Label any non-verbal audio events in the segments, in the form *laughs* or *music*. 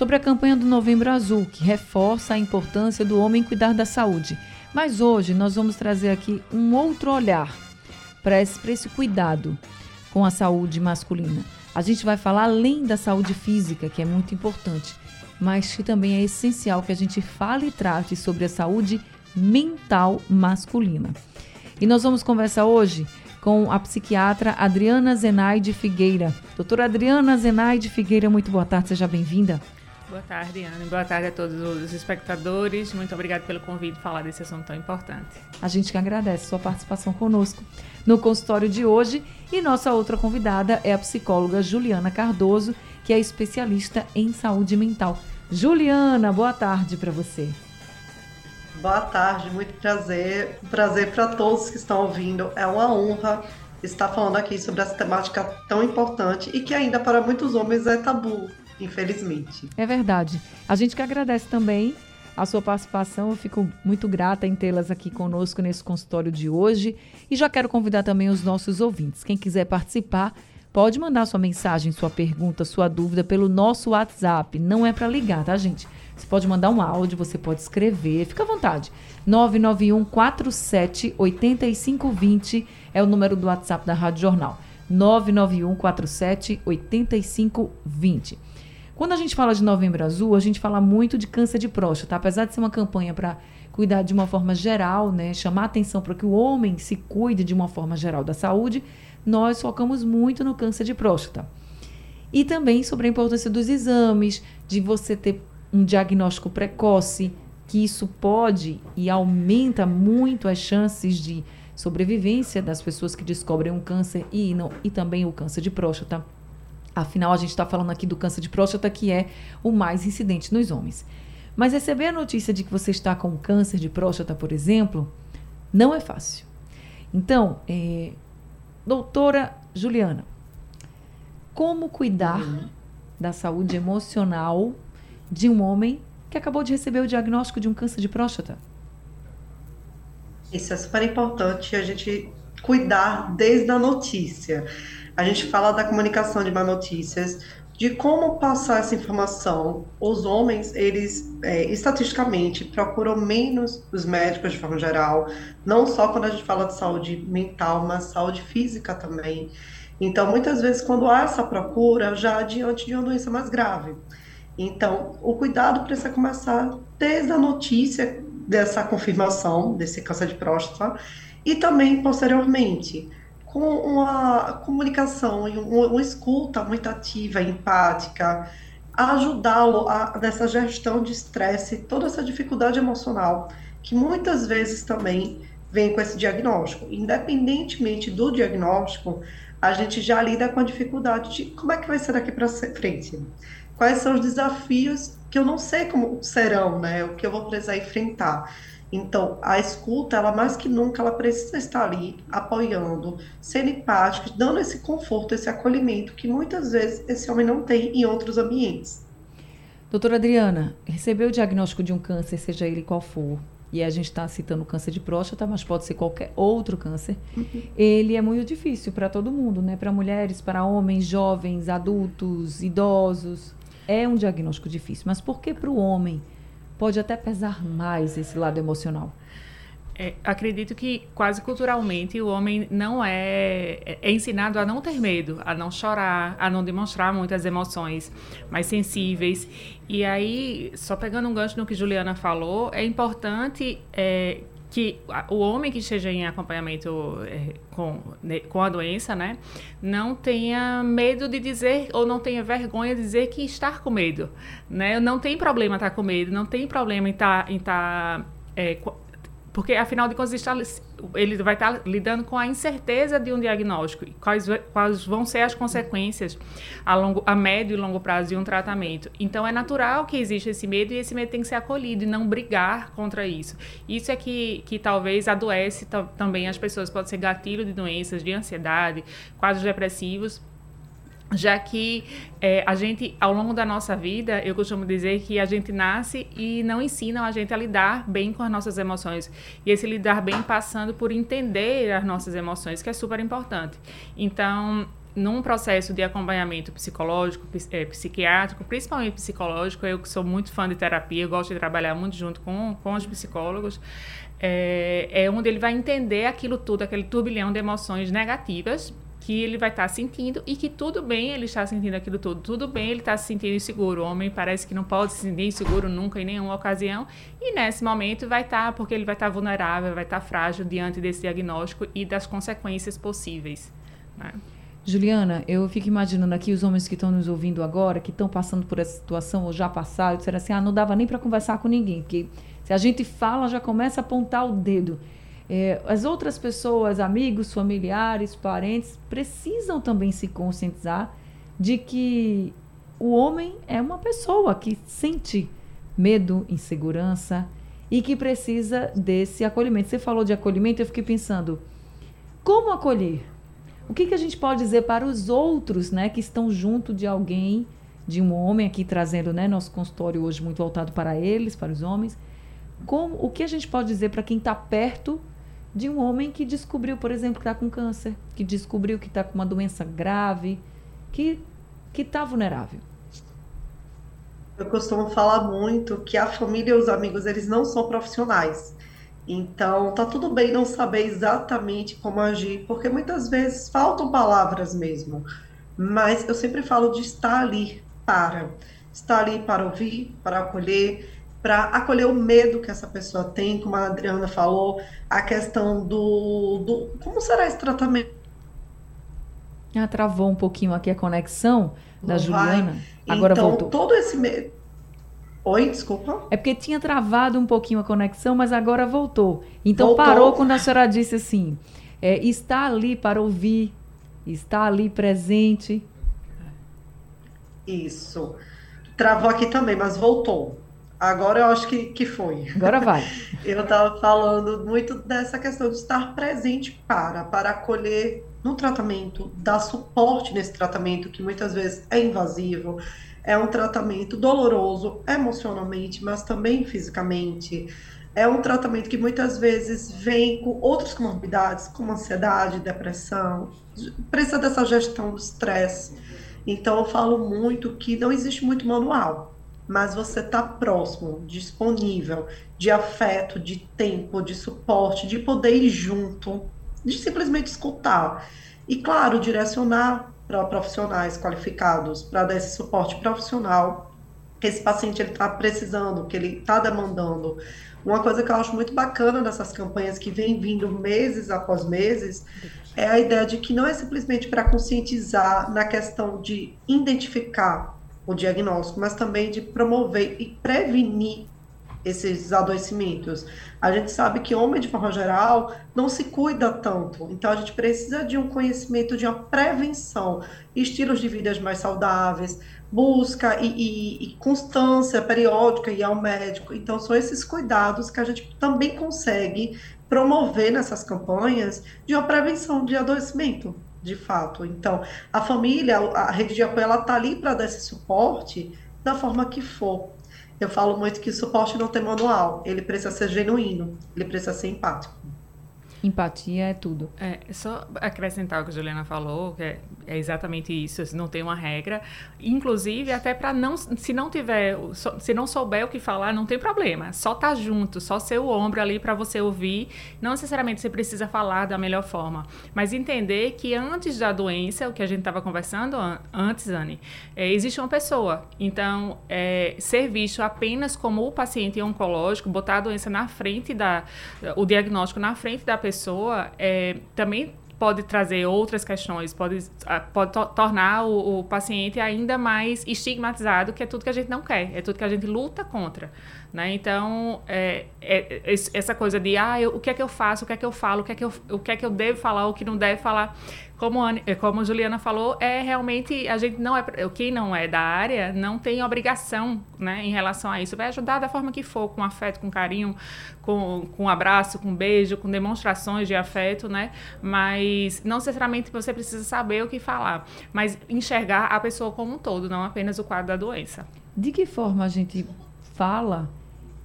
sobre a campanha do Novembro Azul, que reforça a importância do homem cuidar da saúde. Mas hoje nós vamos trazer aqui um outro olhar para esse, esse cuidado com a saúde masculina. A gente vai falar além da saúde física, que é muito importante, mas que também é essencial que a gente fale e trate sobre a saúde mental masculina. E nós vamos conversar hoje com a psiquiatra Adriana Zenaide Figueira. Doutora Adriana Zenaide Figueira, muito boa tarde, seja bem-vinda. Boa tarde, Ana. Boa tarde a todos os espectadores. Muito obrigada pelo convite de falar desse assunto tão importante. A gente que agradece sua participação conosco no consultório de hoje. E nossa outra convidada é a psicóloga Juliana Cardoso, que é especialista em saúde mental. Juliana, boa tarde para você. Boa tarde, muito prazer. Prazer para todos que estão ouvindo. É uma honra estar falando aqui sobre essa temática tão importante e que ainda para muitos homens é tabu infelizmente. É verdade. A gente que agradece também a sua participação. Eu fico muito grata em tê-las aqui conosco nesse consultório de hoje. E já quero convidar também os nossos ouvintes. Quem quiser participar, pode mandar sua mensagem, sua pergunta, sua dúvida pelo nosso WhatsApp. Não é para ligar, tá, gente? Você pode mandar um áudio, você pode escrever, fica à vontade. 991 47 8520 é o número do WhatsApp da Rádio Jornal. 991 47 8520. Quando a gente fala de Novembro Azul, a gente fala muito de câncer de próstata, apesar de ser uma campanha para cuidar de uma forma geral, né, chamar atenção para que o homem se cuide de uma forma geral da saúde, nós focamos muito no câncer de próstata. E também sobre a importância dos exames, de você ter um diagnóstico precoce, que isso pode e aumenta muito as chances de sobrevivência das pessoas que descobrem um câncer e, não, e também o câncer de próstata. Afinal, a gente está falando aqui do câncer de próstata, que é o mais incidente nos homens. Mas receber a notícia de que você está com câncer de próstata, por exemplo, não é fácil. Então, é, doutora Juliana, como cuidar uhum. da saúde emocional de um homem que acabou de receber o diagnóstico de um câncer de próstata? Isso é super importante a gente cuidar desde a notícia. A gente fala da comunicação de má notícias, de como passar essa informação. Os homens, eles é, estatisticamente procuram menos os médicos de forma geral, não só quando a gente fala de saúde mental, mas saúde física também. Então, muitas vezes, quando há essa procura, já diante de uma doença mais grave. Então, o cuidado precisa começar desde a notícia dessa confirmação desse câncer de próstata e também posteriormente com uma comunicação e uma, escuta muito ativa, empática, ajudá-lo nessa gestão de estresse, toda essa dificuldade emocional, que muitas vezes também vem com esse diagnóstico. Independentemente do diagnóstico, a gente já lida com a dificuldade de como é que vai ser daqui para frente. Quais são os desafios que eu não sei como serão, né? O que eu vou precisar enfrentar. Então, a escuta, ela mais que nunca, ela precisa estar ali apoiando, sendo empática, dando esse conforto, esse acolhimento que muitas vezes esse homem não tem em outros ambientes. Doutora Adriana, recebeu o diagnóstico de um câncer, seja ele qual for, e a gente está citando câncer de próstata, mas pode ser qualquer outro câncer, uhum. ele é muito difícil para todo mundo, né? Para mulheres, para homens, jovens, adultos, idosos. É um diagnóstico difícil, mas por que para o homem? Pode até pesar mais esse lado emocional? É, acredito que quase culturalmente o homem não é, é, é ensinado a não ter medo, a não chorar, a não demonstrar muitas emoções mais sensíveis. E aí, só pegando um gancho no que Juliana falou, é importante é, que o homem que esteja em acompanhamento é, com, com a doença, né, não tenha medo de dizer ou não tenha vergonha de dizer que está com medo, né? Não tem problema estar com medo, não tem problema em estar, em estar é, porque afinal de contas ele vai estar lidando com a incerteza de um diagnóstico, quais, quais vão ser as consequências a, longo, a médio e longo prazo de um tratamento. Então é natural que exista esse medo e esse medo tem que ser acolhido e não brigar contra isso. Isso é que, que talvez adoece também as pessoas, pode ser gatilho de doenças, de ansiedade, quadros depressivos, já que é, a gente, ao longo da nossa vida, eu costumo dizer que a gente nasce e não ensinam a gente a lidar bem com as nossas emoções. E esse lidar bem passando por entender as nossas emoções, que é super importante. Então, num processo de acompanhamento psicológico, é, psiquiátrico, principalmente psicológico, eu que sou muito fã de terapia, gosto de trabalhar muito junto com, com os psicólogos, é, é onde ele vai entender aquilo tudo, aquele turbilhão de emoções negativas que ele vai estar tá sentindo e que tudo bem ele está sentindo aquilo tudo, tudo bem ele está se sentindo inseguro. O homem parece que não pode se sentir inseguro nunca em nenhuma ocasião e nesse momento vai estar tá, porque ele vai estar tá vulnerável, vai estar tá frágil diante desse diagnóstico e das consequências possíveis. Né? Juliana, eu fico imaginando aqui os homens que estão nos ouvindo agora, que estão passando por essa situação ou já passaram, disseram assim: ah, não dava nem para conversar com ninguém, porque se a gente fala, já começa a apontar o dedo. É, as outras pessoas, amigos, familiares, parentes, precisam também se conscientizar de que o homem é uma pessoa que sente medo, insegurança e que precisa desse acolhimento. Você falou de acolhimento, eu fiquei pensando, como acolher? O que, que a gente pode dizer para os outros né, que estão junto de alguém, de um homem, aqui trazendo né, nosso consultório hoje muito voltado para eles, para os homens. Como, o que a gente pode dizer para quem está perto de um homem que descobriu, por exemplo, que está com câncer, que descobriu que está com uma doença grave, que que está vulnerável. Eu costumo falar muito que a família e os amigos eles não são profissionais. Então, tá tudo bem não saber exatamente como agir, porque muitas vezes faltam palavras mesmo. Mas eu sempre falo de estar ali para, estar ali para ouvir, para acolher, para acolher o medo que essa pessoa tem, como a Adriana falou, a questão do, do como será esse tratamento. Ah, travou um pouquinho aqui a conexão da Não Juliana. Vai. Agora então, voltou. todo esse medo. Oi, desculpa. É porque tinha travado um pouquinho a conexão, mas agora voltou. Então voltou. parou quando a senhora disse assim: é, está ali para ouvir, está ali presente. Isso. Travou aqui também, mas voltou. Agora eu acho que, que foi. Agora vai. *laughs* eu estava falando muito dessa questão de estar presente para, para acolher no tratamento, dar suporte nesse tratamento, que muitas vezes é invasivo, é um tratamento doloroso emocionalmente, mas também fisicamente. É um tratamento que muitas vezes vem com outras comorbidades, como ansiedade, depressão, precisa dessa gestão do estresse. Então eu falo muito que não existe muito manual mas você está próximo, disponível, de afeto, de tempo, de suporte, de poder ir junto, de simplesmente escutar. E, claro, direcionar para profissionais qualificados, para dar esse suporte profissional que esse paciente está precisando, que ele está demandando. Uma coisa que eu acho muito bacana dessas campanhas que vem vindo meses após meses é a ideia de que não é simplesmente para conscientizar na questão de identificar o diagnóstico, mas também de promover e prevenir esses adoecimentos. A gente sabe que homem, de forma geral, não se cuida tanto. Então, a gente precisa de um conhecimento, de uma prevenção, estilos de vida mais saudáveis, busca e, e, e constância periódica e ao médico. Então, são esses cuidados que a gente também consegue promover nessas campanhas de uma prevenção de adoecimento de fato. Então, a família, a rede de apoio, ela está ali para dar esse suporte da forma que for. Eu falo muito que o suporte não tem manual, ele precisa ser genuíno, ele precisa ser empático. Empatia é tudo. É, só acrescentar o que a Juliana falou, que é, é exatamente isso, não tem uma regra. Inclusive, até para não, se não tiver, se não souber o que falar, não tem problema. Só tá junto, só ser o ombro ali para você ouvir. Não necessariamente você precisa falar da melhor forma, mas entender que antes da doença, o que a gente estava conversando antes, Anne, é, existe uma pessoa. Então, é, ser visto apenas como o paciente oncológico, botar a doença na frente da, o diagnóstico na frente da pessoa, é, também pode trazer outras questões, pode, pode to tornar o, o, paciente ainda mais estigmatizado, que é tudo que a gente não quer, é tudo que a gente luta contra. Né? Então, é, é, é essa coisa de ah, eu, o que é que eu faço, o que é que eu falo, o que é que eu, o que é que eu devo falar, o que não deve falar como a, como a Juliana falou, é realmente a gente não é quem não é da área não tem obrigação, né, em relação a isso. Vai ajudar da forma que for, com afeto, com carinho, com, com abraço, com beijo, com demonstrações de afeto, né? Mas não necessariamente você precisa saber o que falar, mas enxergar a pessoa como um todo, não apenas o quadro da doença. De que forma a gente fala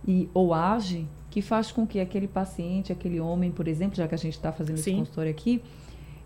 e ou age que faz com que aquele paciente, aquele homem, por exemplo, já que a gente está fazendo Sim. esse consultório aqui,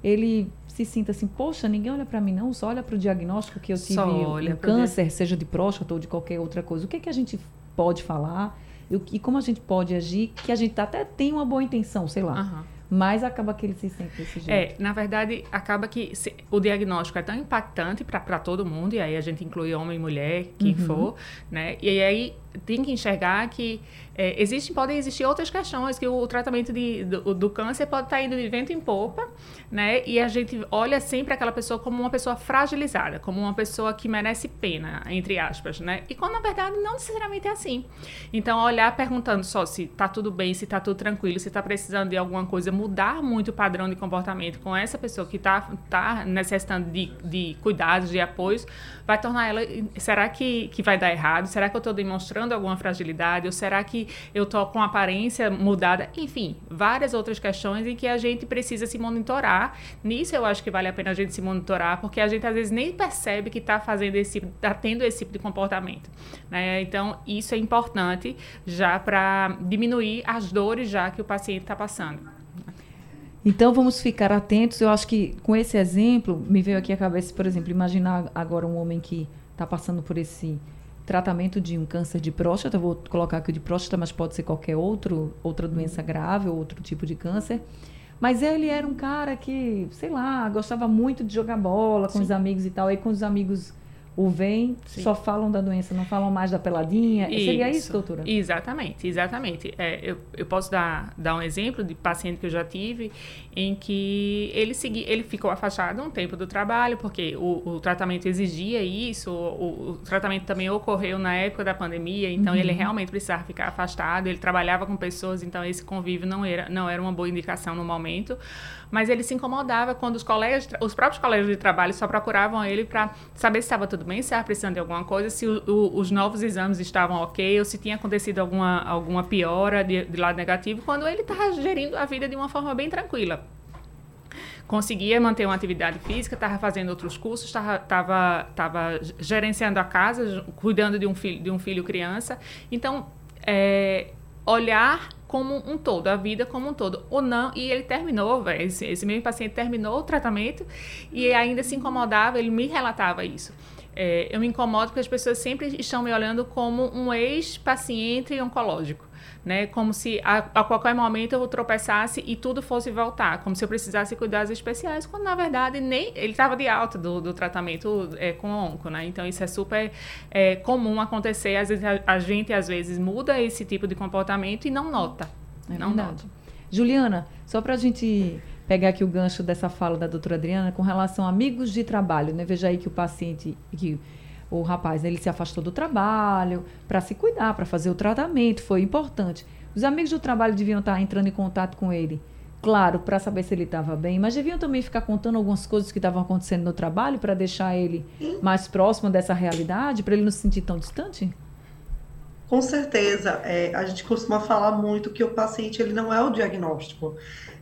ele se sinta assim, poxa, ninguém olha para mim não, só olha para o diagnóstico que eu tive um câncer, seja de próstata ou de qualquer outra coisa. O que é que a gente pode falar e, e como a gente pode agir que a gente até tem uma boa intenção, sei lá. Uhum mas acaba que ele se sente desse jeito. É, na verdade, acaba que se, o diagnóstico é tão impactante para todo mundo, e aí a gente inclui homem e mulher, quem uhum. for, né? E aí tem que enxergar que é, existem, podem existir outras questões, que o, tratamento de, do, do, câncer pode estar indo de vento em popa, né? E a gente olha sempre aquela pessoa como uma pessoa fragilizada, como uma pessoa que merece pena, entre aspas, né? E quando na verdade não necessariamente é assim. Então, olhar perguntando só se está tudo bem, se está tudo tranquilo, se está precisando de alguma coisa, mudar muito o padrão de comportamento com essa pessoa que está tá necessitando de, de cuidados, de apoios, vai tornar ela. Será que, que vai dar errado? Será que eu estou demonstrando alguma fragilidade? Ou será que eu tô com aparência mudada? Enfim, várias outras questões em que a gente precisa se monitorar. Nisso eu acho que vale a pena a gente se monitorar, porque a gente às vezes nem percebe que está fazendo esse, está tendo esse tipo de comportamento. Né? Então, isso é importante já para diminuir as dores já que o paciente está passando. Então vamos ficar atentos. Eu acho que com esse exemplo me veio aqui a cabeça, por exemplo, imaginar agora um homem que está passando por esse tratamento de um câncer de próstata, vou colocar aqui de próstata, mas pode ser qualquer outro, outra doença grave ou outro tipo de câncer. Mas ele era um cara que, sei lá, gostava muito de jogar bola com Sim. os amigos e tal. Aí com os amigos o vem, Sim. só falam da doença, não falam mais da peladinha. Isso. Seria isso, doutora? Exatamente, exatamente. É, eu, eu posso dar, dar um exemplo de paciente que eu já tive em que ele segui, ele ficou afastado um tempo do trabalho, porque o, o tratamento exigia isso, o, o, tratamento também ocorreu na época da pandemia, então uhum. ele realmente precisava ficar afastado, ele trabalhava com pessoas, então esse convívio não era, não era uma boa indicação no momento mas ele se incomodava quando os colegas, os próprios colegas de trabalho só procuravam ele para saber se estava tudo se estava precisando de alguma coisa, se o, o, os novos exames estavam ok, ou se tinha acontecido alguma, alguma piora de, de lado negativo, quando ele estava gerindo a vida de uma forma bem tranquila conseguia manter uma atividade física, estava fazendo outros cursos, estava gerenciando a casa, cuidando de um filho, de um filho criança. Então, é, olhar como um todo, a vida como um todo. Ou não, e ele terminou, esse, esse mesmo paciente terminou o tratamento e ainda se incomodava, ele me relatava isso. É, eu me incomodo porque as pessoas sempre estão me olhando como um ex-paciente oncológico né? Como se a, a, qualquer momento eu tropeçasse e tudo fosse voltar, como se eu precisasse cuidados especiais, quando na verdade nem ele estava de alta do, do tratamento é, com onco, né? Então isso é super é, comum acontecer. Às vezes a, a, gente às vezes muda esse tipo de comportamento e não nota. É não verdade. nota. Juliana, só para a gente pegar aqui o gancho dessa fala da doutora Adriana com relação a amigos de trabalho, né? Veja aí que o paciente que o rapaz ele se afastou do trabalho para se cuidar, para fazer o tratamento, foi importante. Os amigos do trabalho deviam estar entrando em contato com ele, claro, para saber se ele estava bem, mas deviam também ficar contando algumas coisas que estavam acontecendo no trabalho para deixar ele mais próximo dessa realidade, para ele não se sentir tão distante? Com certeza, é, a gente costuma falar muito que o paciente ele não é o diagnóstico.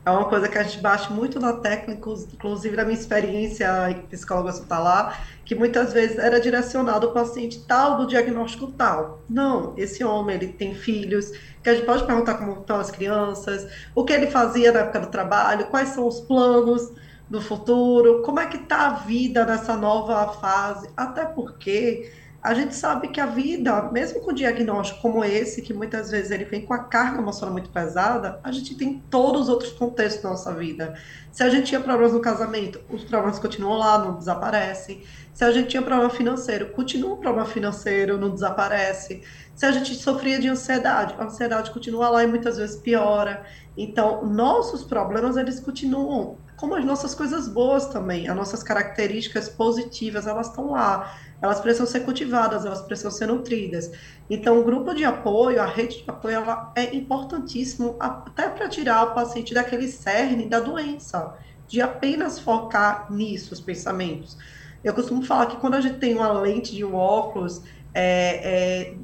É uma coisa que a gente bate muito na técnica, inclusive na minha experiência psicóloga hospitalar, que muitas vezes era direcionado ao paciente tal do diagnóstico tal. Não, esse homem ele tem filhos, que a gente pode perguntar como estão as crianças, o que ele fazia na época do trabalho, quais são os planos do futuro, como é que está a vida nessa nova fase, até porque a gente sabe que a vida, mesmo com diagnóstico como esse, que muitas vezes ele vem com a carga emocional muito pesada, a gente tem todos os outros contextos da nossa vida. Se a gente tinha problemas no casamento, os problemas continuam lá, não desaparecem. Se a gente tinha problema financeiro, continua o problema financeiro, não desaparece. Se a gente sofria de ansiedade, a ansiedade continua lá e muitas vezes piora. Então, nossos problemas, eles continuam como as nossas coisas boas também, as nossas características positivas, elas estão lá. Elas precisam ser cultivadas, elas precisam ser nutridas. Então, o grupo de apoio, a rede de apoio, ela é importantíssimo até para tirar o paciente daquele cerne da doença, de apenas focar nisso, os pensamentos. Eu costumo falar que quando a gente tem uma lente de um óculos, é, é,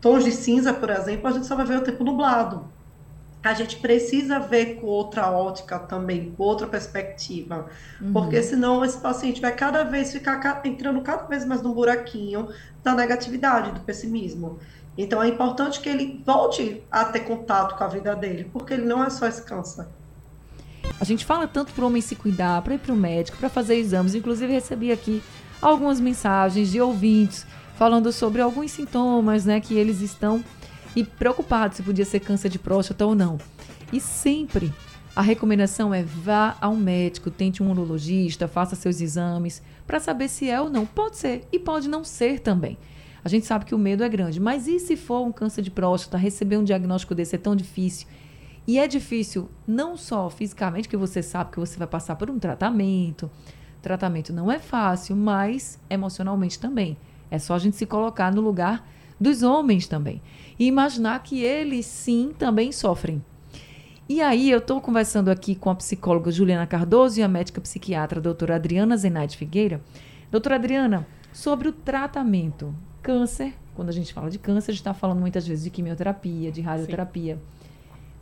tons de cinza, por exemplo, a gente só vai ver o tempo nublado a gente precisa ver com outra ótica também, com outra perspectiva, uhum. porque senão esse paciente vai cada vez ficar entrando cada vez mais no buraquinho da negatividade, do pessimismo. Então é importante que ele volte a ter contato com a vida dele, porque ele não é só esse câncer. A gente fala tanto para o homem se cuidar, para ir para o médico, para fazer exames. Inclusive recebi aqui algumas mensagens de ouvintes falando sobre alguns sintomas, né, que eles estão e preocupado se podia ser câncer de próstata ou não. E sempre a recomendação é vá ao médico, tente um urologista, faça seus exames para saber se é ou não. Pode ser e pode não ser também. A gente sabe que o medo é grande, mas e se for um câncer de próstata, receber um diagnóstico desse é tão difícil? E é difícil não só fisicamente, que você sabe que você vai passar por um tratamento. Tratamento não é fácil, mas emocionalmente também. É só a gente se colocar no lugar dos homens também e imaginar que eles sim também sofrem. E aí eu estou conversando aqui com a psicóloga Juliana Cardoso e a médica psiquiatra doutora Adriana Zenaide Figueira. Doutora Adriana, sobre o tratamento. Câncer, quando a gente fala de câncer, a gente está falando muitas vezes de quimioterapia, de radioterapia. Sim.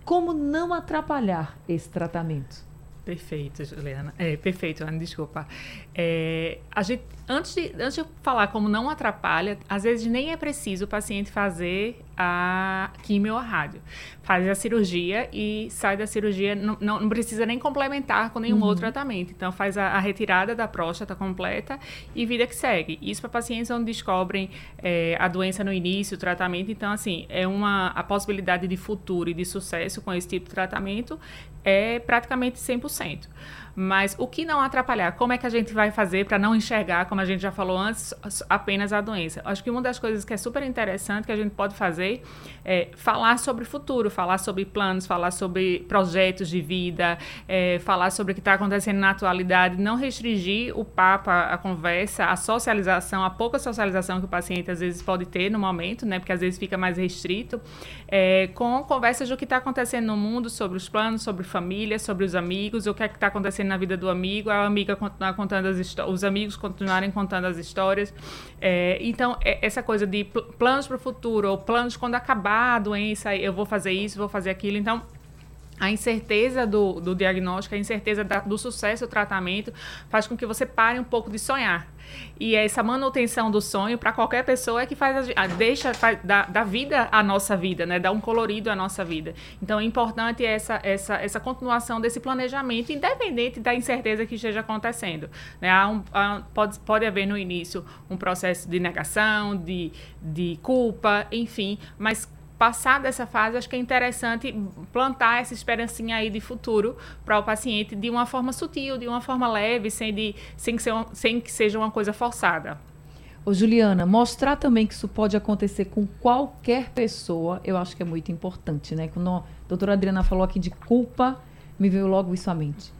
Como não atrapalhar esse tratamento? Perfeito, Juliana. É, perfeito, Ana, desculpa. É, a gente, antes, de, antes de falar como não atrapalha, às vezes nem é preciso o paciente fazer a quimio ou a rádio. Faz a cirurgia e sai da cirurgia, não, não, precisa nem complementar com nenhum uhum. outro tratamento. Então, faz a, a, retirada da próstata completa e vida que segue. Isso para pacientes onde descobrem é, a doença no início, o tratamento. Então, assim, é uma, a possibilidade de futuro e de sucesso com esse tipo de tratamento é praticamente 100%. Mas o que não atrapalhar? Como é que a gente vai fazer para não enxergar, como a gente já falou antes, apenas a doença? Acho que uma das coisas que é super interessante que a gente pode fazer é falar sobre o futuro, falar sobre planos, falar sobre projetos de vida, é, falar sobre o que está acontecendo na atualidade, não restringir o papo, a, a, conversa, a socialização, a pouca socialização que o paciente às vezes pode ter no momento, né? Porque às vezes fica mais restrito, é, com conversas do que está acontecendo no mundo, sobre os planos, sobre família, sobre os amigos, o que é que está acontecendo na vida do amigo, a amiga continuar contando as histórias, os amigos continuarem contando as histórias. É, então, é, essa coisa de pl planos para o futuro, ou planos quando acabar a doença, eu vou fazer isso, vou fazer aquilo. Então, a incerteza do, do diagnóstico, a incerteza da, do sucesso do tratamento faz com que você pare um pouco de sonhar. E essa manutenção do sonho para qualquer pessoa é que faz a, deixa faz, dá vida à nossa vida, né? Dá um colorido à nossa vida. Então é importante essa essa essa continuação desse planejamento, independente da incerteza que esteja acontecendo. Né? Há um, há, pode pode haver no início um processo de negação, de, de culpa, enfim, mas passar dessa fase, acho que é interessante plantar essa esperancinha aí de futuro para o paciente de uma forma sutil, de uma forma leve, sem, de, sem, que, ser, sem que seja uma coisa forçada. Ô, Juliana, mostrar também que isso pode acontecer com qualquer pessoa, eu acho que é muito importante, né? Quando a doutora Adriana falou aqui de culpa, me veio logo isso à mente.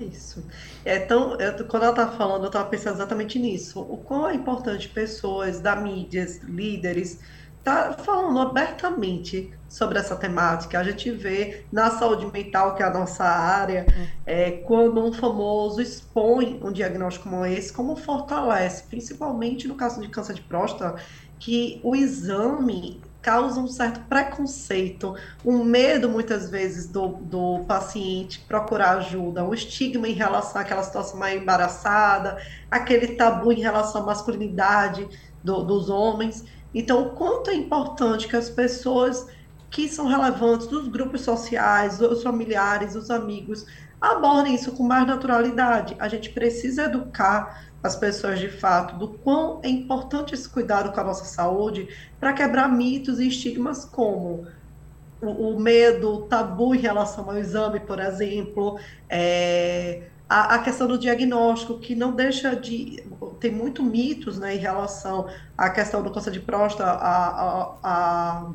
Isso. É tão, eu, quando ela estava falando, eu estava pensando exatamente nisso. O quão é importante pessoas da mídia, líderes, está falando abertamente sobre essa temática. A gente vê na saúde mental, que é a nossa área, é, quando um famoso expõe um diagnóstico como esse, como fortalece, principalmente no caso de câncer de próstata, que o exame causa um certo preconceito, um medo muitas vezes do, do paciente procurar ajuda, um estigma em relação àquela situação mais embaraçada, aquele tabu em relação à masculinidade do, dos homens. Então, o quanto é importante que as pessoas que são relevantes dos grupos sociais, os familiares, os amigos, abordem isso com mais naturalidade. A gente precisa educar as pessoas de fato do quão é importante esse cuidado com a nossa saúde para quebrar mitos e estigmas como o, o, medo, o tabu em relação ao exame, por exemplo, é, a, a, questão do diagnóstico, que não deixa de. Tem muito mitos né, em relação à questão do câncer de próstata, a, a, a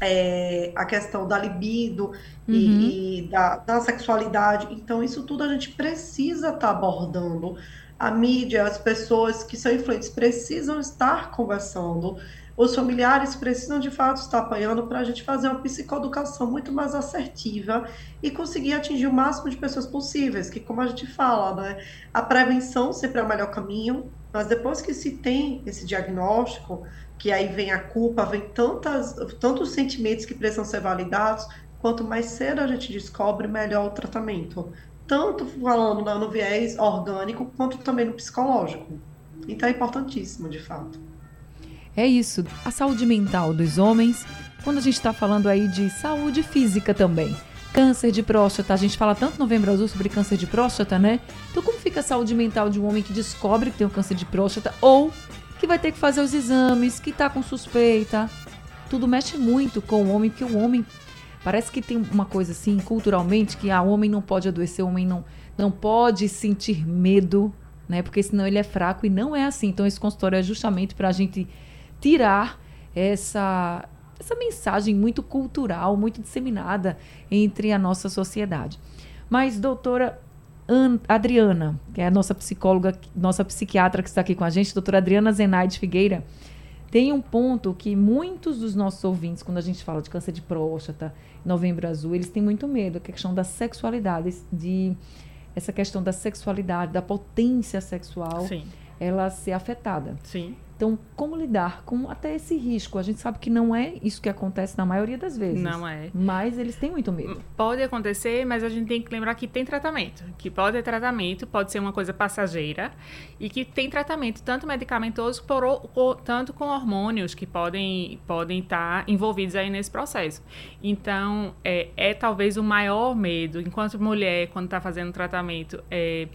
é, a questão da libido uhum. e, e da, da, sexualidade. Então, isso tudo a gente precisa estar tá abordando. A mídia, as pessoas que são influentes precisam estar conversando. Os familiares precisam de fato estar apanhando para a gente fazer uma psicoeducação muito mais assertiva e conseguir atingir o máximo de pessoas possíveis. Que, como a gente fala, né, a prevenção sempre é o melhor caminho, mas depois que se tem esse diagnóstico, que aí vem a culpa, vem tantas, tantos sentimentos que precisam ser validados, quanto mais cedo a gente descobre, melhor o tratamento. Tanto falando no viés orgânico, quanto também no psicológico. Então é importantíssimo, de fato. É isso, a saúde mental dos homens, quando a gente está falando aí de saúde física também. Câncer de próstata, a gente fala tanto no Novembro Azul sobre câncer de próstata, né? Então, como fica a saúde mental de um homem que descobre que tem um câncer de próstata ou que vai ter que fazer os exames, que está com suspeita. Tudo mexe muito com o homem, porque o homem parece que tem uma coisa assim, culturalmente, que a ah, homem não pode adoecer, o homem não, não pode sentir medo, né? Porque senão ele é fraco e não é assim. Então esse consultório é justamente para a gente tirar essa essa mensagem muito cultural, muito disseminada entre a nossa sociedade. Mas, doutora, Adriana, que é a nossa psicóloga, nossa psiquiatra que está aqui com a gente, doutora Adriana Zenaide Figueira, tem um ponto que muitos dos nossos ouvintes, quando a gente fala de câncer de próstata, novembro azul, eles têm muito medo, que é a questão da sexualidade, de essa questão da sexualidade, da potência sexual, Sim. ela ser afetada. Sim. Então, como lidar com até esse risco? A gente sabe que não é isso que acontece na maioria das vezes. Não é. Mas eles têm muito medo. Pode acontecer, mas a gente tem que lembrar que tem tratamento. Que pode ter tratamento, pode ser uma coisa passageira. E que tem tratamento, tanto medicamentoso, por, tanto com hormônios que podem, podem estar envolvidos aí nesse processo. Então, é, é talvez o maior medo, enquanto mulher, quando está fazendo tratamento, é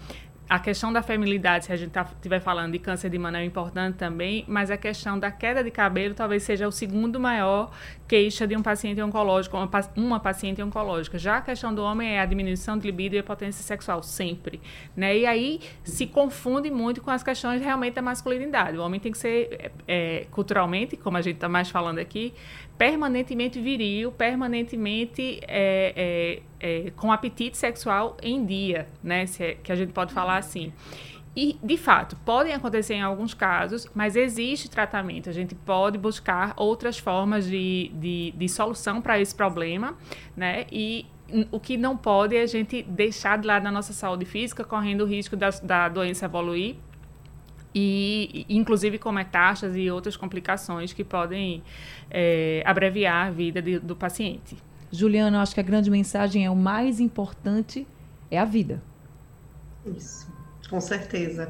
a questão da feminilidade, se a gente estiver tá, falando de câncer de mama, é importante também, mas a questão da queda de cabelo talvez seja o segundo maior queixa de um paciente oncológico, uma, uma paciente oncológica. Já a questão do homem é a diminuição de libido e a potência sexual, sempre. Né? E aí se confunde muito com as questões realmente da masculinidade. O homem tem que ser, é, culturalmente, como a gente está mais falando aqui, permanentemente viril, permanentemente é, é, é, com apetite sexual em dia, né? Se é, que a gente pode falar assim. E, de fato, podem acontecer em alguns casos, mas existe tratamento. A gente pode buscar outras formas de, de, de solução para esse problema, né? E o que não pode é a gente deixar de lado a nossa saúde física, correndo o risco da, da doença evoluir e inclusive com metástases e outras complicações que podem é, abreviar a vida de, do paciente. Juliana, acho que a grande mensagem é o mais importante é a vida. Isso, com certeza.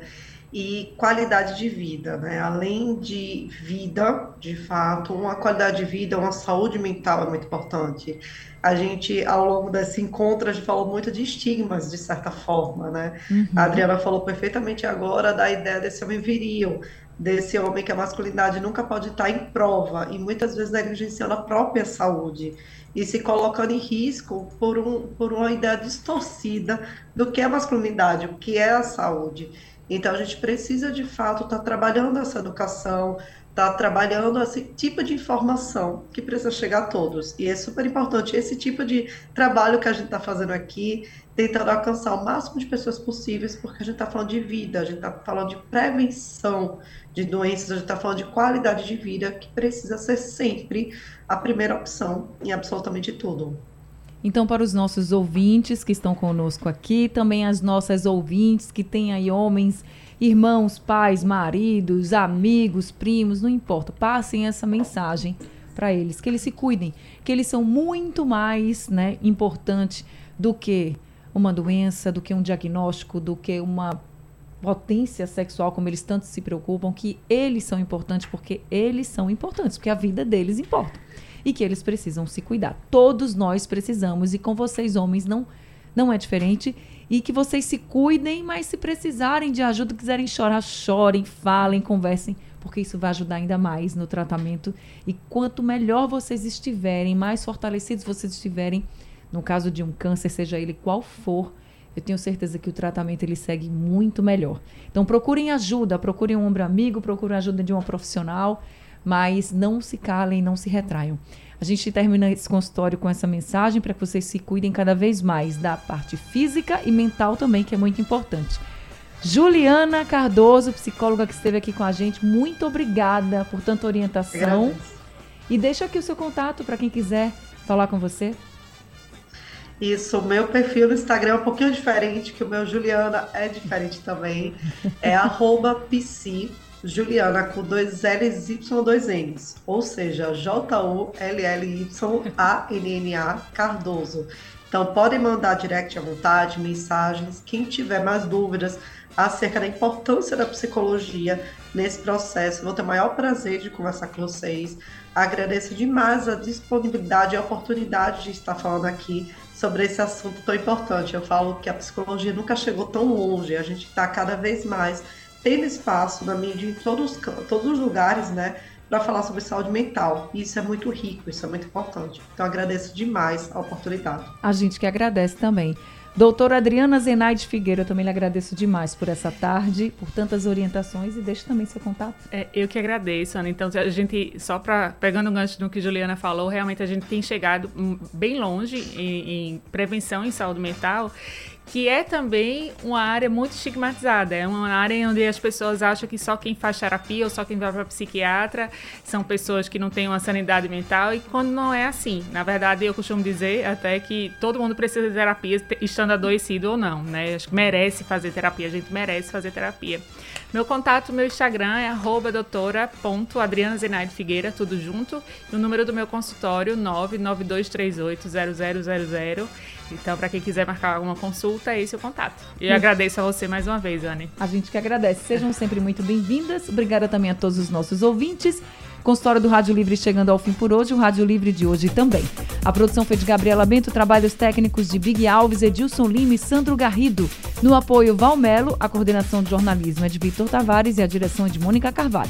E qualidade de vida, né? Além de vida, de fato, uma qualidade de vida, uma saúde mental é muito importante a gente, ao longo desse encontro, a gente falou muito de estigmas, de certa forma, né? Uhum. A Adriana falou perfeitamente agora da ideia desse homem viril, desse homem que a masculinidade nunca pode estar em prova e muitas vezes negligenciando a própria saúde e se colocando em risco por, um, por uma ideia distorcida do que é masculinidade, o que é a saúde. Então, a gente precisa, de fato, estar trabalhando essa educação, está trabalhando esse tipo de informação que precisa chegar a todos. E é super importante esse tipo de trabalho que a gente está fazendo aqui, tentando alcançar o máximo de pessoas possíveis, porque a gente está falando de vida, a gente está falando de prevenção de doenças, a gente está falando de qualidade de vida, que precisa ser sempre a primeira opção em absolutamente tudo. Então, para os nossos ouvintes que estão conosco aqui, também as nossas ouvintes que têm aí homens irmãos, pais, maridos, amigos, primos, não importa, passem essa mensagem para eles, que eles se cuidem, que eles são muito mais, né, importante do que uma doença, do que um diagnóstico, do que uma potência sexual, como eles tanto se preocupam, que eles são importantes porque eles são importantes, porque a vida deles importa. E que eles precisam se cuidar. Todos nós precisamos, e com vocês, homens, não, não é diferente e que vocês se cuidem, mas se precisarem de ajuda, quiserem chorar, chorem, falem, conversem, porque isso vai ajudar ainda mais no tratamento. E quanto melhor vocês estiverem, mais fortalecidos vocês estiverem, no caso de um câncer, seja ele qual for, eu tenho certeza que o tratamento ele segue muito melhor. Então procurem ajuda, procurem um ombro amigo, procurem ajuda de uma profissional, mas não se calem, não se retraiam. A gente termina esse consultório com essa mensagem para que vocês se cuidem cada vez mais da parte física e mental também, que é muito importante. Juliana Cardoso, psicóloga que esteve aqui com a gente, muito obrigada por tanta orientação. E deixa aqui o seu contato para quem quiser falar com você. Isso, o meu perfil no Instagram é um pouquinho diferente, que o meu Juliana é diferente também. É *laughs* arroba psi, Juliana com dois L's Y, dois N's. Ou seja, J-U-L-L-Y-A-N-N-A Cardoso. Então podem mandar direct à vontade, mensagens. Quem tiver mais dúvidas, acerca da importância da psicologia nesse processo. Vou ter o maior prazer de conversar com vocês. Agradeço demais a disponibilidade e a oportunidade de estar falando aqui sobre esse assunto tão importante. Eu falo que a psicologia nunca chegou tão longe, a gente está cada vez mais tendo espaço na mídia em todos, todos os lugares, né? Para falar sobre saúde mental. E isso é muito rico, isso é muito importante. Então agradeço demais a oportunidade. A gente que agradece também. Doutora Adriana Zenaide Figueira, eu também lhe agradeço demais por essa tarde, por tantas orientações e deixo também seu contato. É, eu que agradeço, Ana. Então, a gente, só para pegando o gancho do que Juliana falou, realmente a gente tem chegado bem longe em, em prevenção em saúde mental que é também uma área muito estigmatizada. É uma área onde as pessoas acham que só quem faz terapia ou só quem vai para psiquiatra são pessoas que não têm uma sanidade mental e quando não é assim. Na verdade, eu costumo dizer até que todo mundo precisa de terapia, estando adoecido ou não, né? Acho que merece fazer terapia, a gente merece fazer terapia. Meu contato, meu Instagram é doutora.adrianazenaide tudo junto. E o número do meu consultório, 992380000. Então, para quem quiser marcar alguma consulta, esse é o contato. E eu agradeço a você mais uma vez, Anne. A gente que agradece. Sejam sempre muito bem-vindas. Obrigada também a todos os nossos ouvintes. Consultório do Rádio Livre chegando ao fim por hoje, o Rádio Livre de hoje também. A produção foi de Gabriela Bento, trabalhos técnicos de Big Alves, Edilson Lima e Sandro Garrido. No apoio Valmelo, a coordenação de jornalismo é de Vitor Tavares e a direção é de Mônica Carvalho.